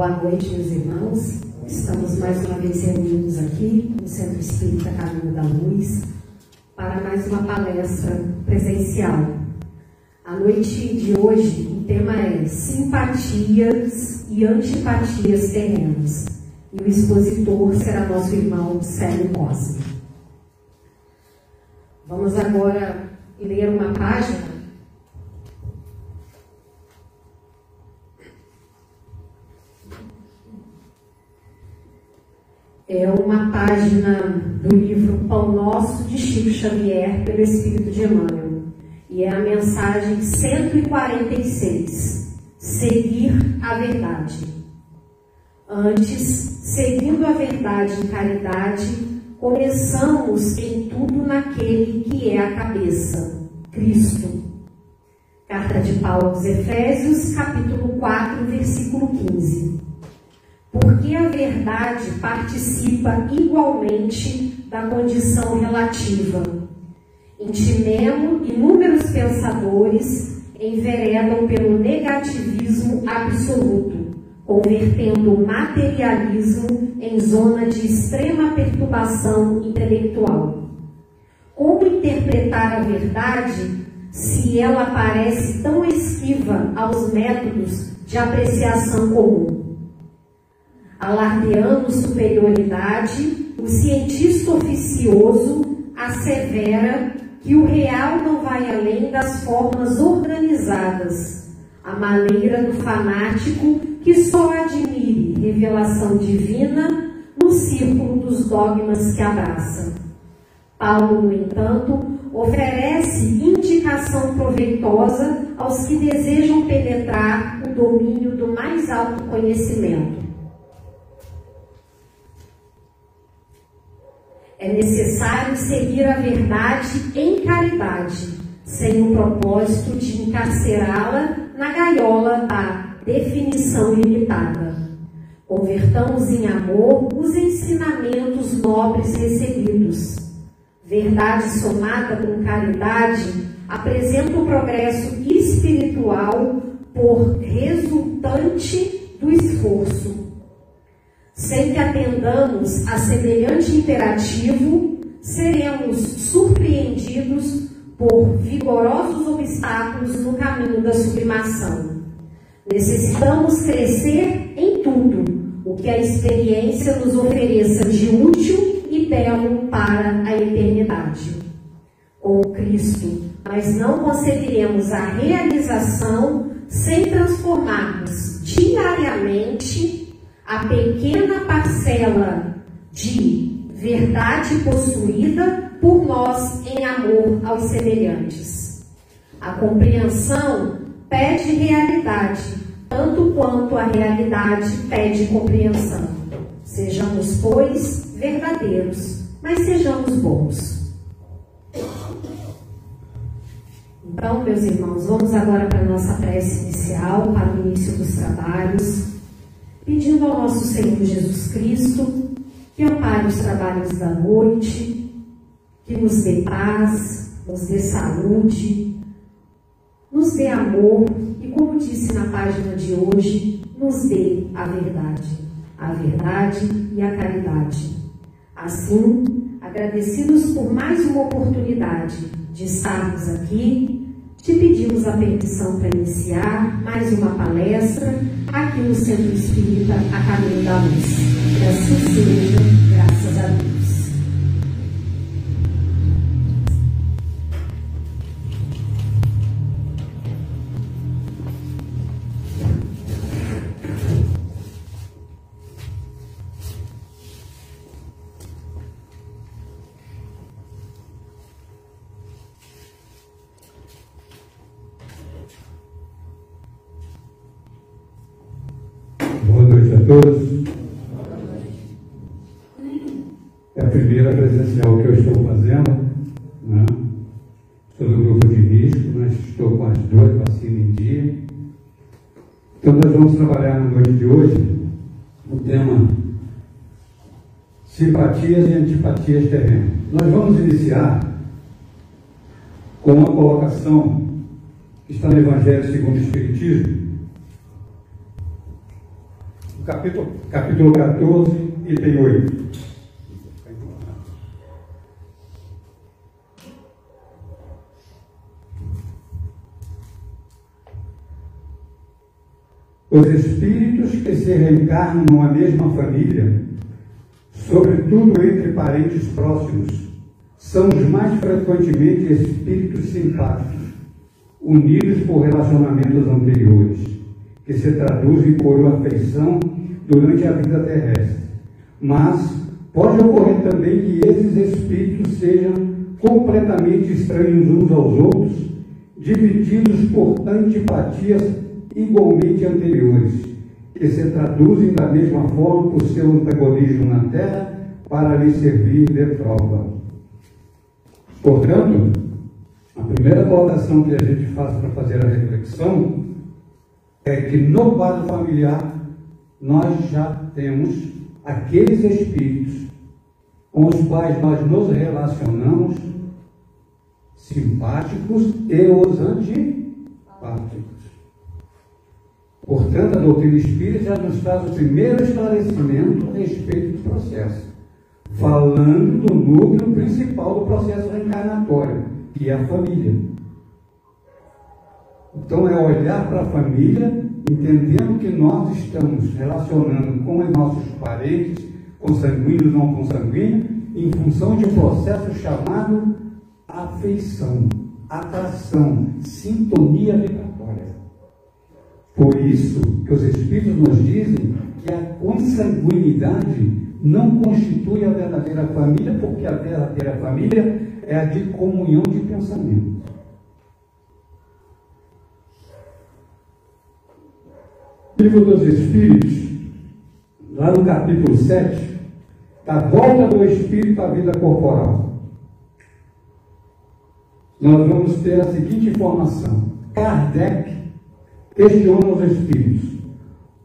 Boa noite, meus irmãos. Estamos mais uma vez reunidos aqui no Centro Espírita Caminho da Luz para mais uma palestra presencial. A noite de hoje, o tema é Simpatias e Antipatias Terrenas. E o expositor será nosso irmão Célio Costa. Vamos agora ler uma página é uma página do livro Pão Nosso de Chico Xavier, pelo Espírito de Emmanuel. E é a mensagem 146: Seguir a verdade. Antes, seguindo a verdade em caridade, começamos em tudo naquele que é a cabeça, Cristo. Carta de Paulo aos Efésios, capítulo 4, versículo 15 porque a verdade participa igualmente da condição relativa. Intimemo inúmeros pensadores enveredam pelo negativismo absoluto, convertendo o materialismo em zona de extrema perturbação intelectual. Como interpretar a verdade se ela parece tão esquiva aos métodos de apreciação comum? Alardeando superioridade, o cientista oficioso assevera que o real não vai além das formas organizadas, a maneira do fanático que só admire revelação divina no círculo dos dogmas que abraça. Paulo, no entanto, oferece indicação proveitosa aos que desejam penetrar o domínio do mais alto conhecimento É necessário seguir a verdade em caridade, sem o propósito de encarcerá-la na gaiola da definição limitada. Convertamos em amor os ensinamentos nobres recebidos. Verdade somada com caridade apresenta o progresso espiritual por resultante do esforço sem que atendamos a semelhante imperativo, seremos surpreendidos por vigorosos obstáculos no caminho da sublimação. Necessitamos crescer em tudo o que a experiência nos ofereça de útil e belo para a eternidade. Com Cristo, nós não conseguiremos a realização sem transformarmos diariamente a pequena parcela de verdade possuída por nós em amor aos semelhantes. A compreensão pede realidade, tanto quanto a realidade pede compreensão. Sejamos, pois, verdadeiros, mas sejamos bons. Então, meus irmãos, vamos agora para a nossa prece inicial, para o início dos trabalhos pedindo ao nosso Senhor Jesus Cristo que ampare os trabalhos da noite, que nos dê paz, nos dê saúde, nos dê amor e, como disse na página de hoje, nos dê a verdade, a verdade e a caridade. Assim, agradecidos por mais uma oportunidade de estarmos aqui te pedimos a permissão para iniciar mais uma palestra aqui no Centro Espírita A Caminho da Luz. Que assim seja, graças a Deus. Presencial que eu estou fazendo. Né? Estou no grupo de risco, mas estou com as duas vacinas em dia. Então nós vamos trabalhar na noite de hoje o tema simpatias e antipatias terrenas. Nós vamos iniciar com uma colocação que está no Evangelho segundo o Espiritismo, capítulo, capítulo 14, item 8. Os espíritos que se reencarnam numa mesma família, sobretudo entre parentes próximos, são os mais frequentemente espíritos simpáticos, unidos por relacionamentos anteriores, que se traduzem por afeição durante a vida terrestre. Mas pode ocorrer também que esses espíritos sejam completamente estranhos uns aos outros, divididos por antipatias igualmente anteriores, que se traduzem da mesma forma por seu antagonismo na Terra para lhe servir de prova. Portanto, a primeira colocação que a gente faz para fazer a reflexão é que no quadro familiar nós já temos aqueles espíritos com os quais nós nos relacionamos simpáticos e os antipáticos. Portanto, a doutrina espírita nos traz o primeiro esclarecimento a respeito do processo, falando do núcleo principal do processo reencarnatório, que é a família. Então, é olhar para a família, entendendo que nós estamos relacionando com os nossos parentes, consanguíneos ou não consanguíneos, em função de um processo chamado afeição, atração, sintonia vibratória. Por isso que os Espíritos nos dizem que a consanguinidade não constitui a verdadeira família, porque a verdadeira família é a de comunhão de pensamento. Livro dos Espíritos, lá no capítulo 7, da volta do Espírito à vida corporal. Nós vamos ter a seguinte informação. Kardec questiona os espíritos.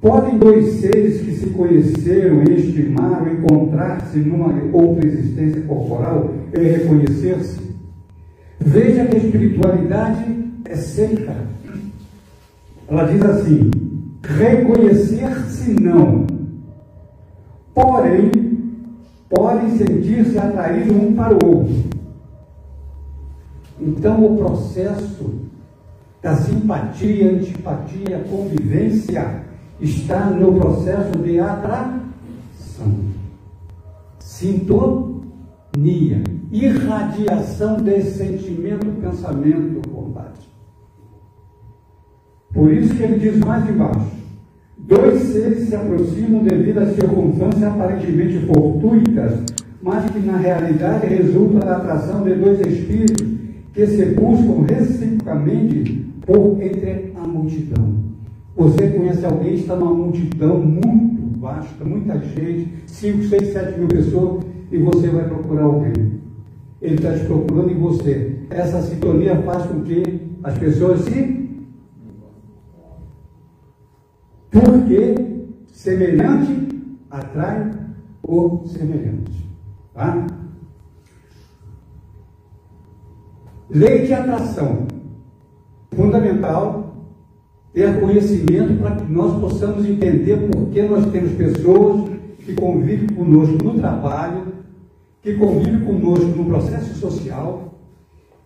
Podem dois seres que se conheceram, estimaram, encontrar-se numa outra existência corporal e reconhecer-se? Veja que a espiritualidade é seca. Ela diz assim: reconhecer-se não. Porém, podem sentir-se atraídos um para o outro. Então, o processo da simpatia, antipatia, convivência, está no processo de atração. Sintonia, irradiação desse sentimento, pensamento, vontade. Por isso que ele diz mais embaixo: dois seres se aproximam devido a circunstâncias aparentemente fortuitas, mas que na realidade resultam da atração de dois espíritos que se buscam reciprocamente por entre a multidão. Você conhece alguém que está numa multidão muito vasta, muita gente, 5, 6, 7 mil pessoas, e você vai procurar alguém. Ele está te procurando em você. Essa sintonia faz com que as pessoas se. Porque semelhante atrai o semelhante. Tá? Lei de atração fundamental ter conhecimento para que nós possamos entender por que nós temos pessoas que convivem conosco no trabalho, que convivem conosco no processo social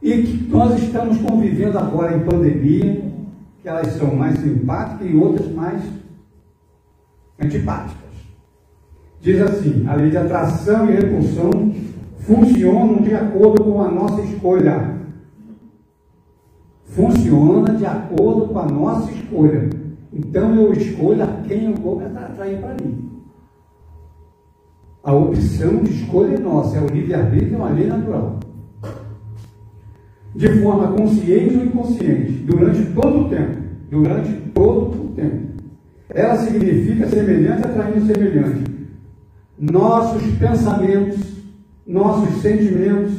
e que nós estamos convivendo agora em pandemia, que elas são mais simpáticas e outras mais antipáticas. Diz assim: a lei de atração e repulsão funcionam de acordo com a nossa escolha funciona de acordo com a nossa escolha. Então eu escolho a quem eu vou atrair para mim. A opção de escolha é nossa, é o livre-arbítrio, é uma lei natural. De forma consciente ou inconsciente, durante todo o tempo. Durante todo o tempo. Ela significa semelhante atraindo semelhante. Nossos pensamentos, nossos sentimentos,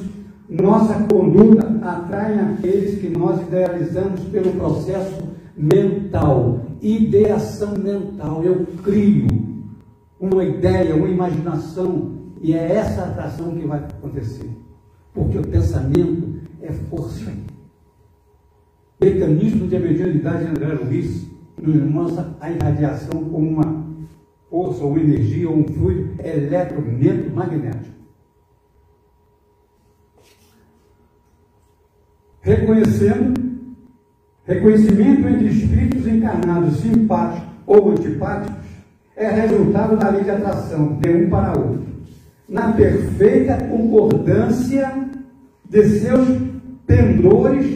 nossa conduta atrai aqueles que nós idealizamos pelo processo mental, ideação mental. Eu crio uma ideia, uma imaginação, e é essa atração que vai acontecer. Porque o pensamento é força. Mecanismo de mediunidade de André Luiz nos mostra a irradiação como uma força, ou energia, ou um fluido eletromagnético. Reconhecendo, reconhecimento entre espíritos encarnados simpáticos ou antipáticos é resultado da lei de atração de um para outro, na perfeita concordância de seus pendores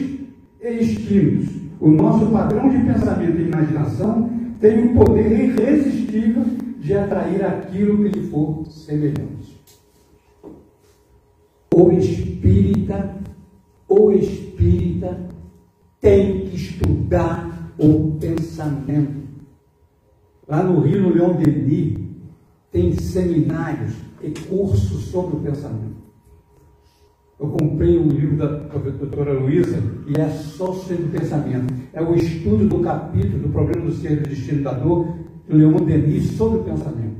e instintos. O nosso padrão de pensamento e imaginação tem o poder irresistível de atrair aquilo que lhe for semelhante. O espírita, o espírita tem que estudar o pensamento. Lá no Rio, no Leão Denis, tem seminários e cursos sobre o pensamento. Eu comprei um livro da doutora Luísa e é só sobre pensamento. É o estudo do capítulo do problema do ser do destino da dor, do Leon Denis, sobre o pensamento.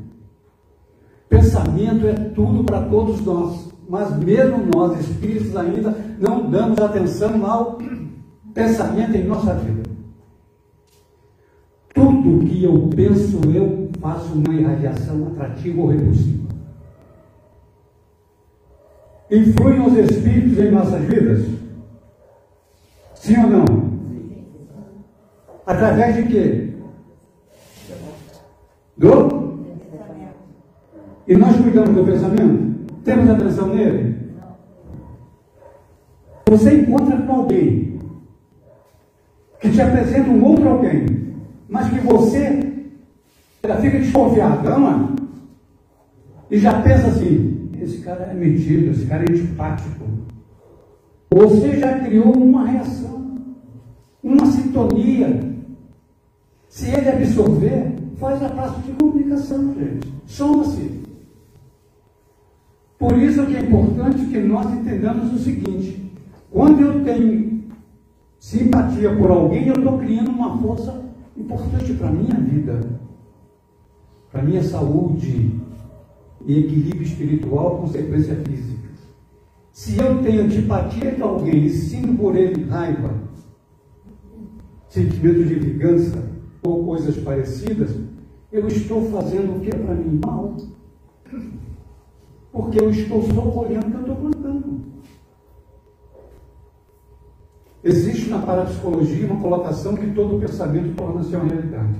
Pensamento é tudo para todos nós, mas mesmo nós, espíritos, ainda não damos atenção ao pensamento em nossa vida. Tudo que eu penso, eu faço uma irradiação atrativa ou repulsiva. Influem os espíritos em nossas vidas? Sim ou não? Através de quê? Do? E nós cuidamos do pensamento? Temos atenção nele? Você encontra com alguém que te apresenta um outro alguém, mas que você já fica desconfiado, não é? E já pensa assim, esse cara é metido, esse cara é antipático. Você já criou uma reação, uma sintonia. Se ele absorver, faz a parte de comunicação, gente. Soma-se. Por isso que é importante que nós entendamos o seguinte: quando eu tenho simpatia por alguém, eu estou criando uma força importante para a minha vida, para a minha saúde, e equilíbrio espiritual, consequência física. Se eu tenho antipatia com alguém e sinto por ele raiva, sentimento de vingança ou coisas parecidas, eu estou fazendo o que é para mim mal. Porque eu estou só colhendo o que eu estou plantando. Existe na parapsicologia uma colocação que todo pensamento torna-se uma realidade.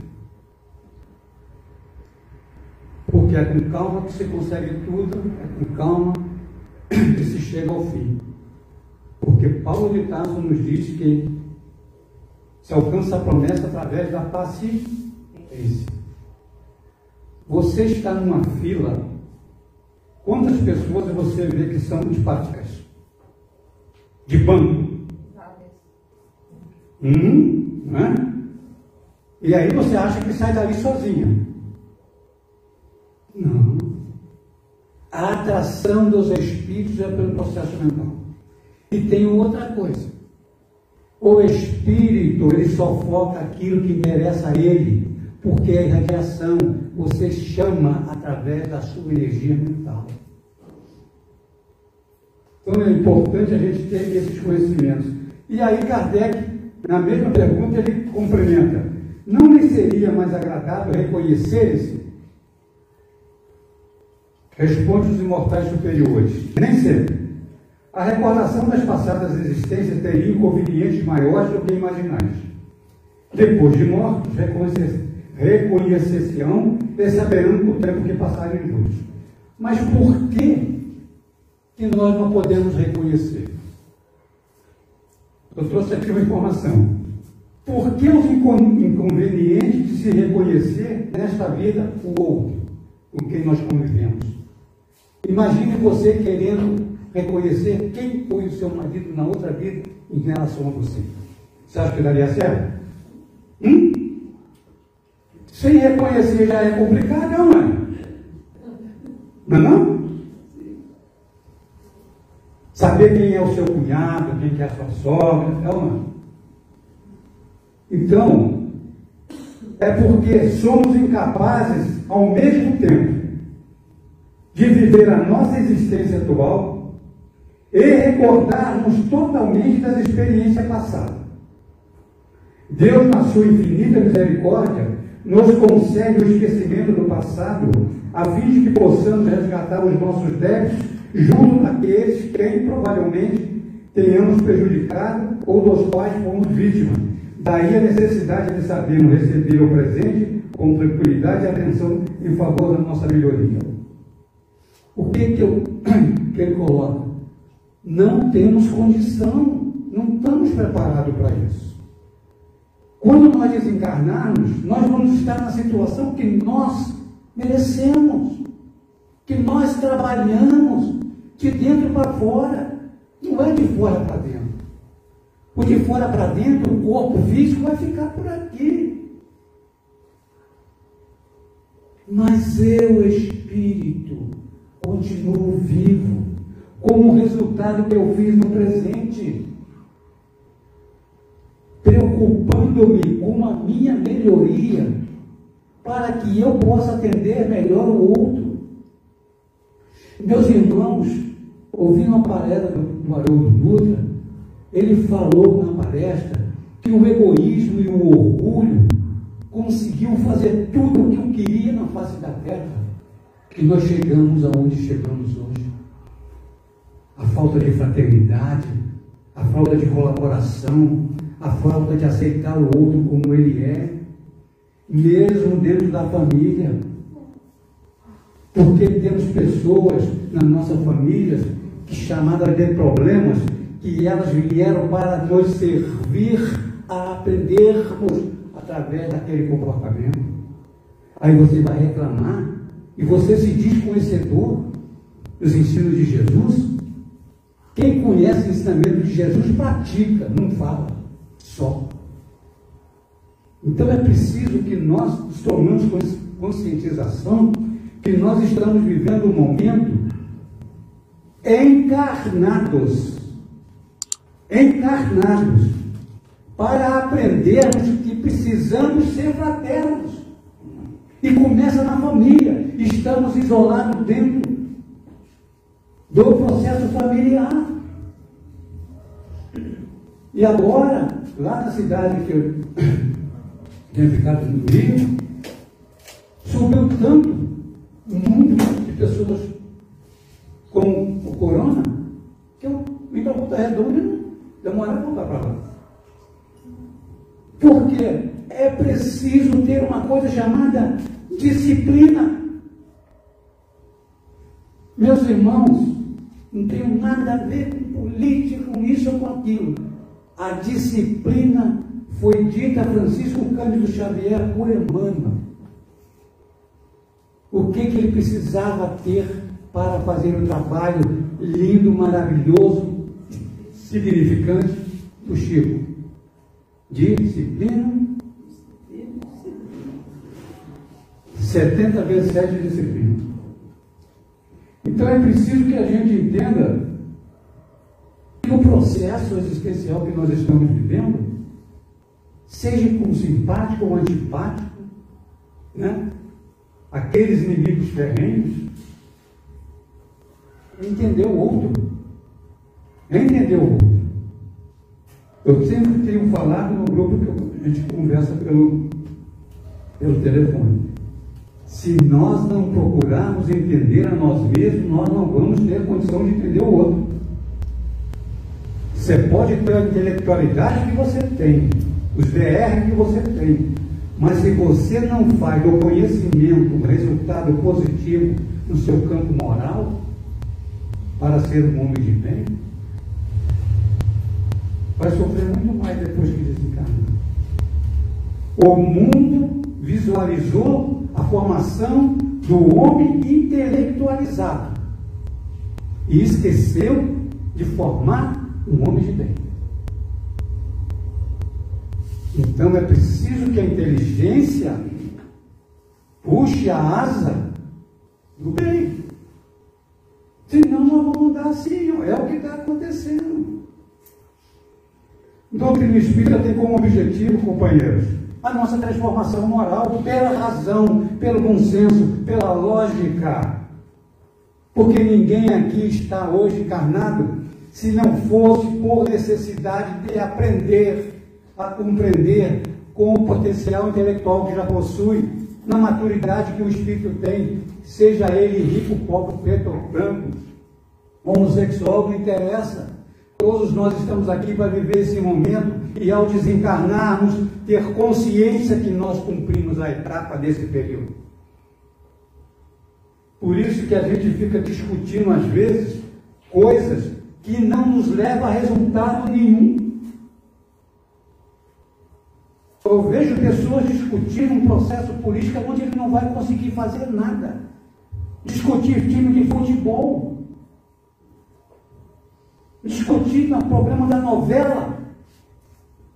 Porque é com calma que se consegue tudo, é com calma que se chega ao fim. Porque Paulo de Tarso nos diz que se alcança a promessa através da paciência. Você está numa fila, quantas pessoas você vê que são antipáticas? De banco? Hum, né? E aí você acha que sai dali sozinha. Não. A atração dos espíritos é pelo processo mental. E tem outra coisa. O espírito, ele só foca aquilo que interessa a ele, porque a irradiação você chama através da sua energia mental. Então é importante a gente ter esses conhecimentos. E aí Kardec, na mesma pergunta, ele complementa. Não lhe seria mais agradável reconhecer-se Responde os imortais superiores. Nem sempre. A recordação das passadas existências teria inconvenientes maiores do que imaginais. Depois de mortos, reconhecer-se-ão saberão o tempo que passaram em luz. Mas por que, que nós não podemos reconhecer? Eu trouxe aqui uma informação. Por que os inconvenientes de se reconhecer nesta vida o outro com quem nós convivemos? Imagine você querendo reconhecer quem foi o seu marido na outra vida em relação a você. Você acha que daria certo? Hum? Sem reconhecer já é complicado, não é? Não é não? Saber quem é o seu cunhado, quem é a sua sogra, é ou não? Então, é porque somos incapazes, ao mesmo tempo, de viver a nossa existência atual e recordarmos totalmente das experiências passadas. Deus, na sua infinita misericórdia, nos concede o esquecimento do passado, a fim de que possamos resgatar os nossos débitos junto daqueles quem provavelmente tenhamos prejudicado ou dos quais fomos vítimas. Daí a necessidade de sabermos receber o presente com tranquilidade e atenção em favor da nossa melhoria. O que, que, eu, que ele coloca? Não temos condição, não estamos preparados para isso. Quando nós desencarnarmos, nós vamos estar na situação que nós merecemos, que nós trabalhamos de dentro para fora, não é de fora para dentro. O de fora para dentro, o corpo físico vai ficar por aqui. Mas eu, espírito, continuo vivo, como resultado que eu fiz no presente, preocupando-me com a minha melhoria, para que eu possa atender melhor o outro. Meus irmãos, ouvindo a palestra do Haroldo Dutra, ele falou na palestra que o egoísmo e o orgulho conseguiu fazer tudo o que eu queria na face da terra, que nós chegamos aonde chegamos hoje. A falta de fraternidade, a falta de colaboração, a falta de aceitar o outro como ele é, mesmo dentro da família. Porque temos pessoas nas nossas famílias que chamadas de problemas que elas vieram para nos servir a aprendermos através daquele comportamento. Aí você vai reclamar e você se diz conhecedor dos ensinos de Jesus. Quem conhece o ensinamento de Jesus pratica, não fala só. Então é preciso que nós tomemos conscientização que nós estamos vivendo um momento encarnados encarnados, para aprendermos que precisamos ser fraternos. E começa na família. Estamos isolados dentro do processo familiar. E agora, lá na cidade que eu tenho ficado no Rio, subiu tanto o número de pessoas com o corona que eu vim para Volta Redonda Demora a voltar para lá. Porque é preciso ter uma coisa chamada disciplina. Meus irmãos, não tenho nada a ver com política, com isso ou com aquilo. A disciplina foi dita a Francisco Cândido Xavier por Emmanuel. O que, que ele precisava ter para fazer um trabalho lindo, maravilhoso, significante do Chico. Disciplina. 70 vezes 7 disciplina. Então é preciso que a gente entenda o processo existencial que nós estamos vivendo, seja com simpático ou antipático, né? aqueles inimigos ferrenhos, entender o outro. Entendeu o outro. Eu sempre tenho falado no grupo que a gente conversa pelo, pelo telefone. Se nós não procurarmos entender a nós mesmos, nós não vamos ter condição de entender o outro. Você pode ter a intelectualidade que você tem, os VR que você tem, mas se você não faz do conhecimento um resultado positivo no seu campo moral, para ser um homem de bem, vai sofrer muito mais depois que desencarna. O mundo visualizou a formação do homem intelectualizado e esqueceu de formar um homem de bem. Então é preciso que a inteligência puxe a asa do bem. Senão nós vamos mudar assim, é o que está acontecendo. Doutrina espírita tem como objetivo, companheiros, a nossa transformação moral pela razão, pelo bom senso, pela lógica. Porque ninguém aqui está hoje encarnado se não fosse por necessidade de aprender a compreender com o potencial intelectual que já possui, na maturidade que o espírito tem, seja ele rico, pobre, preto ou branco, homossexual, não interessa. Todos nós estamos aqui para viver esse momento e, ao desencarnarmos, ter consciência que nós cumprimos a etapa desse período. Por isso que a gente fica discutindo, às vezes, coisas que não nos levam a resultado nenhum. Eu vejo pessoas discutindo um processo político onde ele não vai conseguir fazer nada. Discutir time de futebol. Discutir o problema da novela.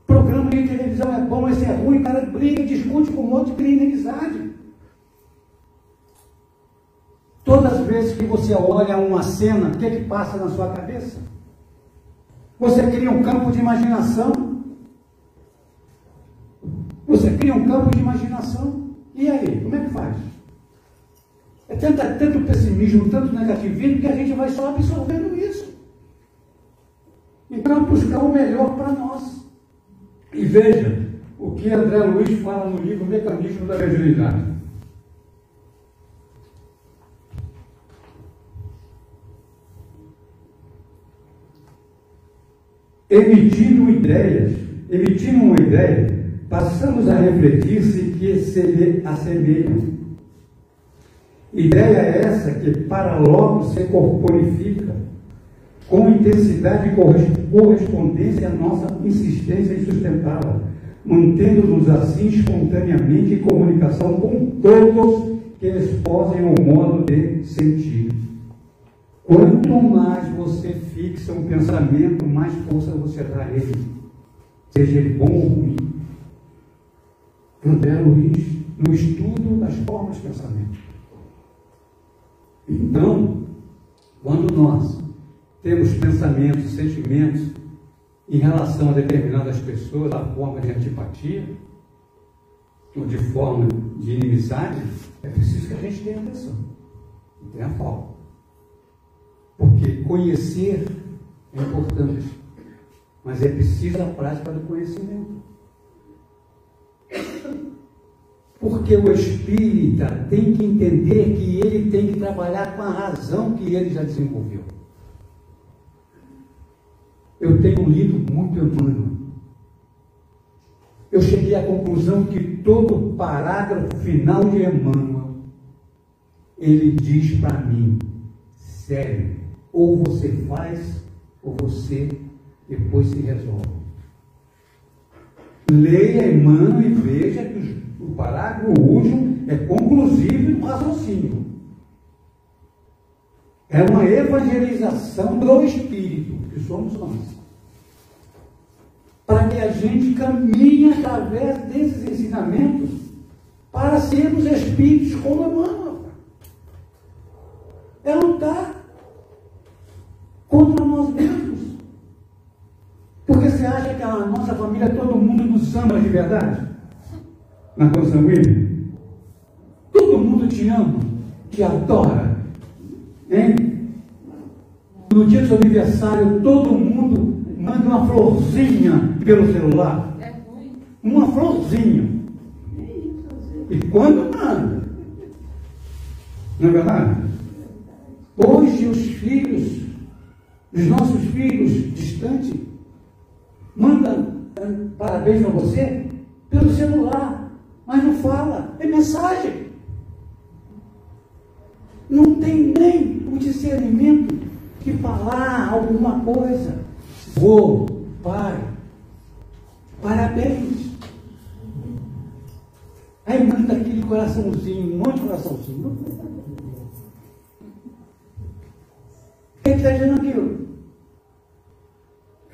Programa de televisão é bom, esse é ruim, o cara briga, discute com um monte de inimizade. Todas as vezes que você olha uma cena, o que, é que passa na sua cabeça? Você cria um campo de imaginação. Você cria um campo de imaginação. E aí, como é que faz? É tanto, tanto pessimismo, tanto negativismo, que a gente vai só absorvendo isso. Então, buscar o melhor para nós. E veja o que André Luiz fala no livro Mecanismo da Mediunidade. Emitindo ideias, emitindo uma ideia, passamos a refletir se que se assemelham. Ideia é essa que para logo se corporifica, com intensidade e correspondência à nossa insistência em sustentá-la, mantendo-nos assim espontaneamente em comunicação com todos que exposem o modo de sentir. Quanto mais você fixa um pensamento, mais força você dá a ele, seja ele bom ou ruim. André Luiz, no estudo das formas de pensamento. Então, quando nós temos pensamentos, sentimentos em relação a determinadas pessoas, a forma de antipatia, ou de forma de inimizade, é preciso que a gente tenha atenção tenha foco. Porque conhecer é importante, mas é preciso a prática do conhecimento. Porque o espírita tem que entender que ele tem que trabalhar com a razão que ele já desenvolveu. Eu tenho lido muito Emmanuel. Eu cheguei à conclusão que todo parágrafo final de Emmanuel, ele diz para mim, sério, ou você faz, ou você depois se resolve. Leia Emmanuel e veja que o parágrafo último é conclusivo no raciocínio. É uma evangelização do Espírito, que somos nós. Para que a gente caminhe através desses ensinamentos para sermos espíritos como Emmanuel. É lutar contra nós mesmos. Porque você acha que a nossa família, todo mundo nos ama de verdade? Na consanguínea? Todo mundo te ama, te adora. Hein? No dia do seu aniversário, todo mundo manda uma florzinha pelo celular. Uma florzinha. E quando manda? Não é verdade? Hoje os filhos os nossos filhos distantes, manda eh, parabéns para você pelo celular, mas não fala, é mensagem. Não tem nem o discernimento de falar alguma coisa. Vô, pai, parabéns. Aí manda aquele coraçãozinho, um monte de coraçãozinho. Quem está dizendo aquilo?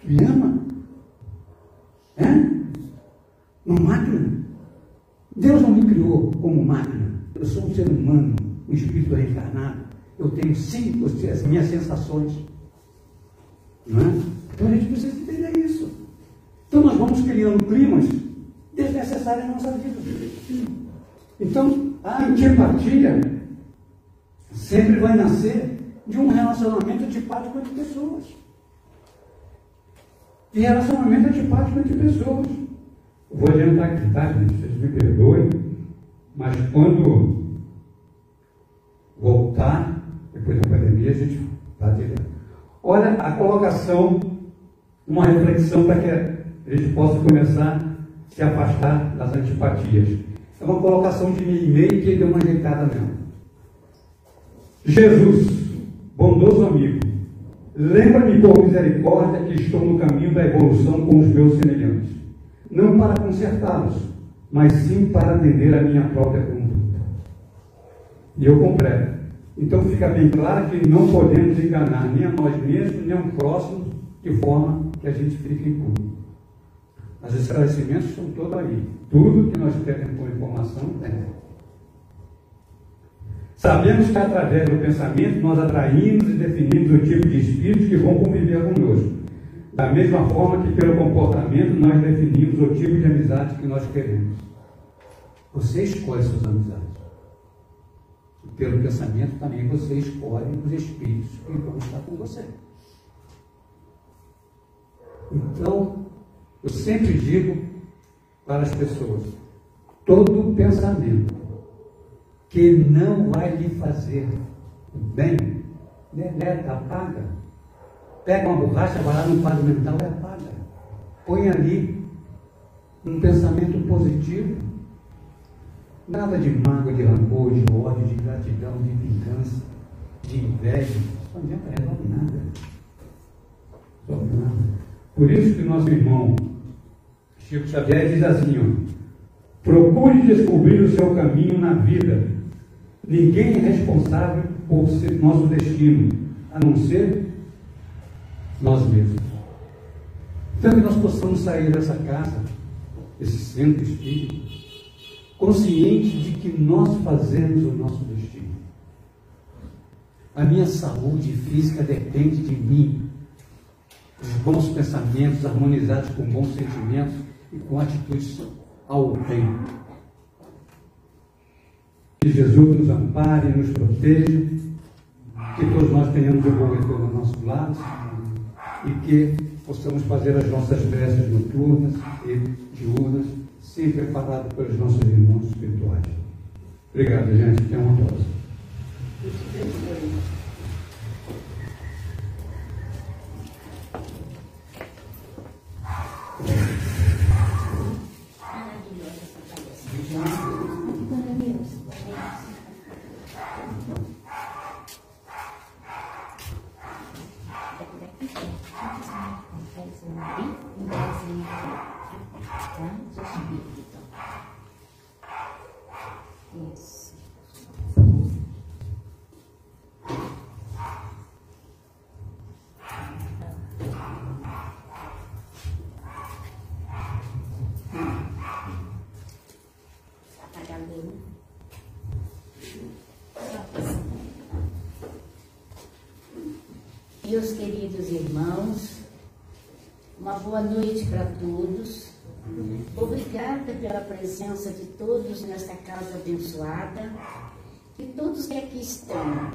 Me ama? É? Uma máquina? Deus não me criou como máquina. Eu sou um ser humano, um espírito reencarnado. Eu tenho sim as minhas sensações. Não é? Então a gente precisa entender isso. Então nós vamos criando climas desnecessários na nossa vida. Então a antipatia sempre vai nascer de um relacionamento antipático entre pessoas. De relacionamento antipático entre pessoas. Vou adiantar aqui, tá, gente? Vocês me perdoem, mas quando voltar, depois da pandemia, a gente está direto. Olha a colocação, uma reflexão para que a gente possa começar a se afastar das antipatias. É uma colocação de mim e meio que deu uma ajeitada mesmo. Jesus, bondoso amigo, lembra-me por misericórdia que estou no caminho da evolução com os meus semelhantes, não para consertá-los, mas sim para atender a minha própria conduta. E eu completo. Então fica bem claro que não podemos enganar nem a nós mesmos, nem ao próximo, de forma que a gente fique impune. Os esclarecimentos estão todos aí. Tudo que nós temos com informação tem. Sabemos que através do pensamento nós atraímos e definimos o tipo de espíritos que vão conviver conosco. Da mesma forma que pelo comportamento nós definimos o tipo de amizade que nós queremos. Você escolhe suas amizades. E pelo pensamento também você escolhe os espíritos que vão estar com você. Então, eu sempre digo para as pessoas: todo pensamento que não vai lhe fazer bem, deleta, apaga. Pega uma borracha, vai lá no quadro mental e apaga. Põe ali um pensamento positivo. Nada de mágoa, de rancor, de ódio, de gratidão, de vingança, de inveja. Não adianta resolver nada. Resolve nada. Por isso que nosso irmão Chico Xavier diz assim, ó, procure descobrir o seu caminho na vida Ninguém é responsável por nosso destino, a não ser nós mesmos. Então que nós possamos sair dessa casa, desse centro espírita, consciente de que nós fazemos o nosso destino. A minha saúde física depende de mim. Os bons pensamentos harmonizados com bons sentimentos e com atitudes ao bem. Que Jesus nos ampare, nos proteja, que todos nós tenhamos o bom retorno ao nosso lado e que possamos fazer as nossas preces noturnas e diurnas, sempre preparados pelos nossos irmãos espirituais. Obrigado, gente. Até uma próxima. Meus queridos irmãos, uma boa noite para todos. Obrigada pela presença de todos nesta casa abençoada. Que todos que aqui estão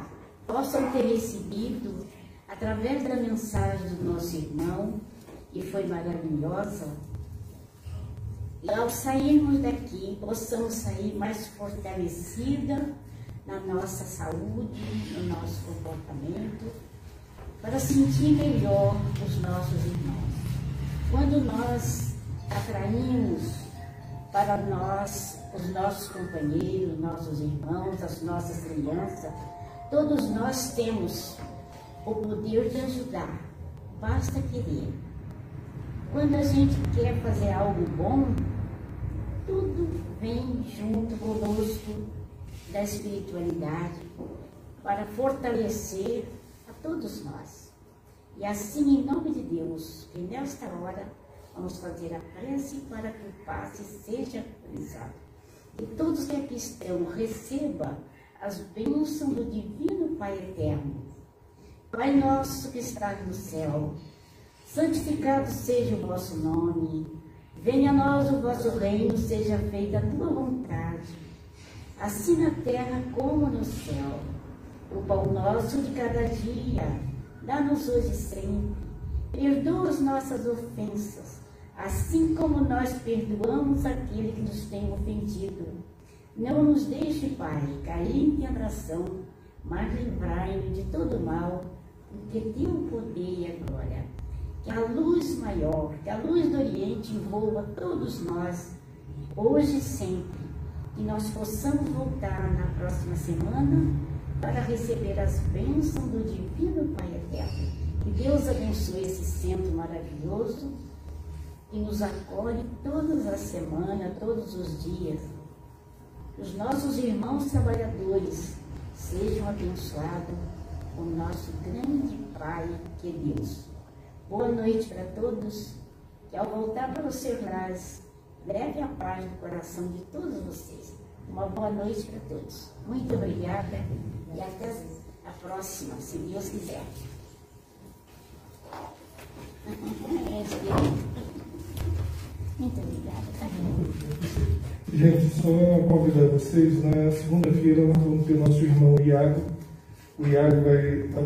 possam ter recebido, através da mensagem do nosso irmão, que foi maravilhosa, e ao sairmos daqui, possamos sair mais fortalecida na nossa saúde, no nosso comportamento, para sentir melhor os nossos irmãos. Quando nós atraímos para nós os nossos companheiros, nossos irmãos, as nossas crianças, todos nós temos o poder de ajudar, basta querer. Quando a gente quer fazer algo bom, tudo vem junto conosco da espiritualidade para fortalecer a todos nós. E assim, em nome de Deus, que nesta hora vamos fazer a prece para que o passe seja realizado. E todos que aqui estão, receba as bênçãos do Divino Pai Eterno. Pai nosso que estás no céu, santificado seja o vosso nome. Venha a nós o vosso reino, seja feita a tua vontade, assim na terra como no céu. O pão nosso de cada dia, dá-nos hoje sempre. Perdoa as nossas ofensas, assim como nós perdoamos aquele que nos tem ofendido. Não nos deixe, Pai, cair em tentação, mas livrai-nos de todo mal, porque teu poder e a glória. Que a luz maior, que a luz do Oriente envolva todos nós, hoje e sempre. Que nós possamos voltar na próxima semana para receber as bênçãos do Divino Pai Eterno. Que Deus abençoe esse centro maravilhoso que nos acolhe todas as semanas, todos os dias. Os nossos irmãos trabalhadores sejam abençoados com o nosso grande Pai, que é Deus. Boa noite para todos, que ao voltar para os seus lares, leve a paz no coração de todos vocês. Uma boa noite para todos. Muito obrigada e até a próxima, se Deus quiser. Muito obrigada. Tá Gente, só convidar vocês, na segunda-feira nós vamos ter nosso irmão Iago. O Iago vai estar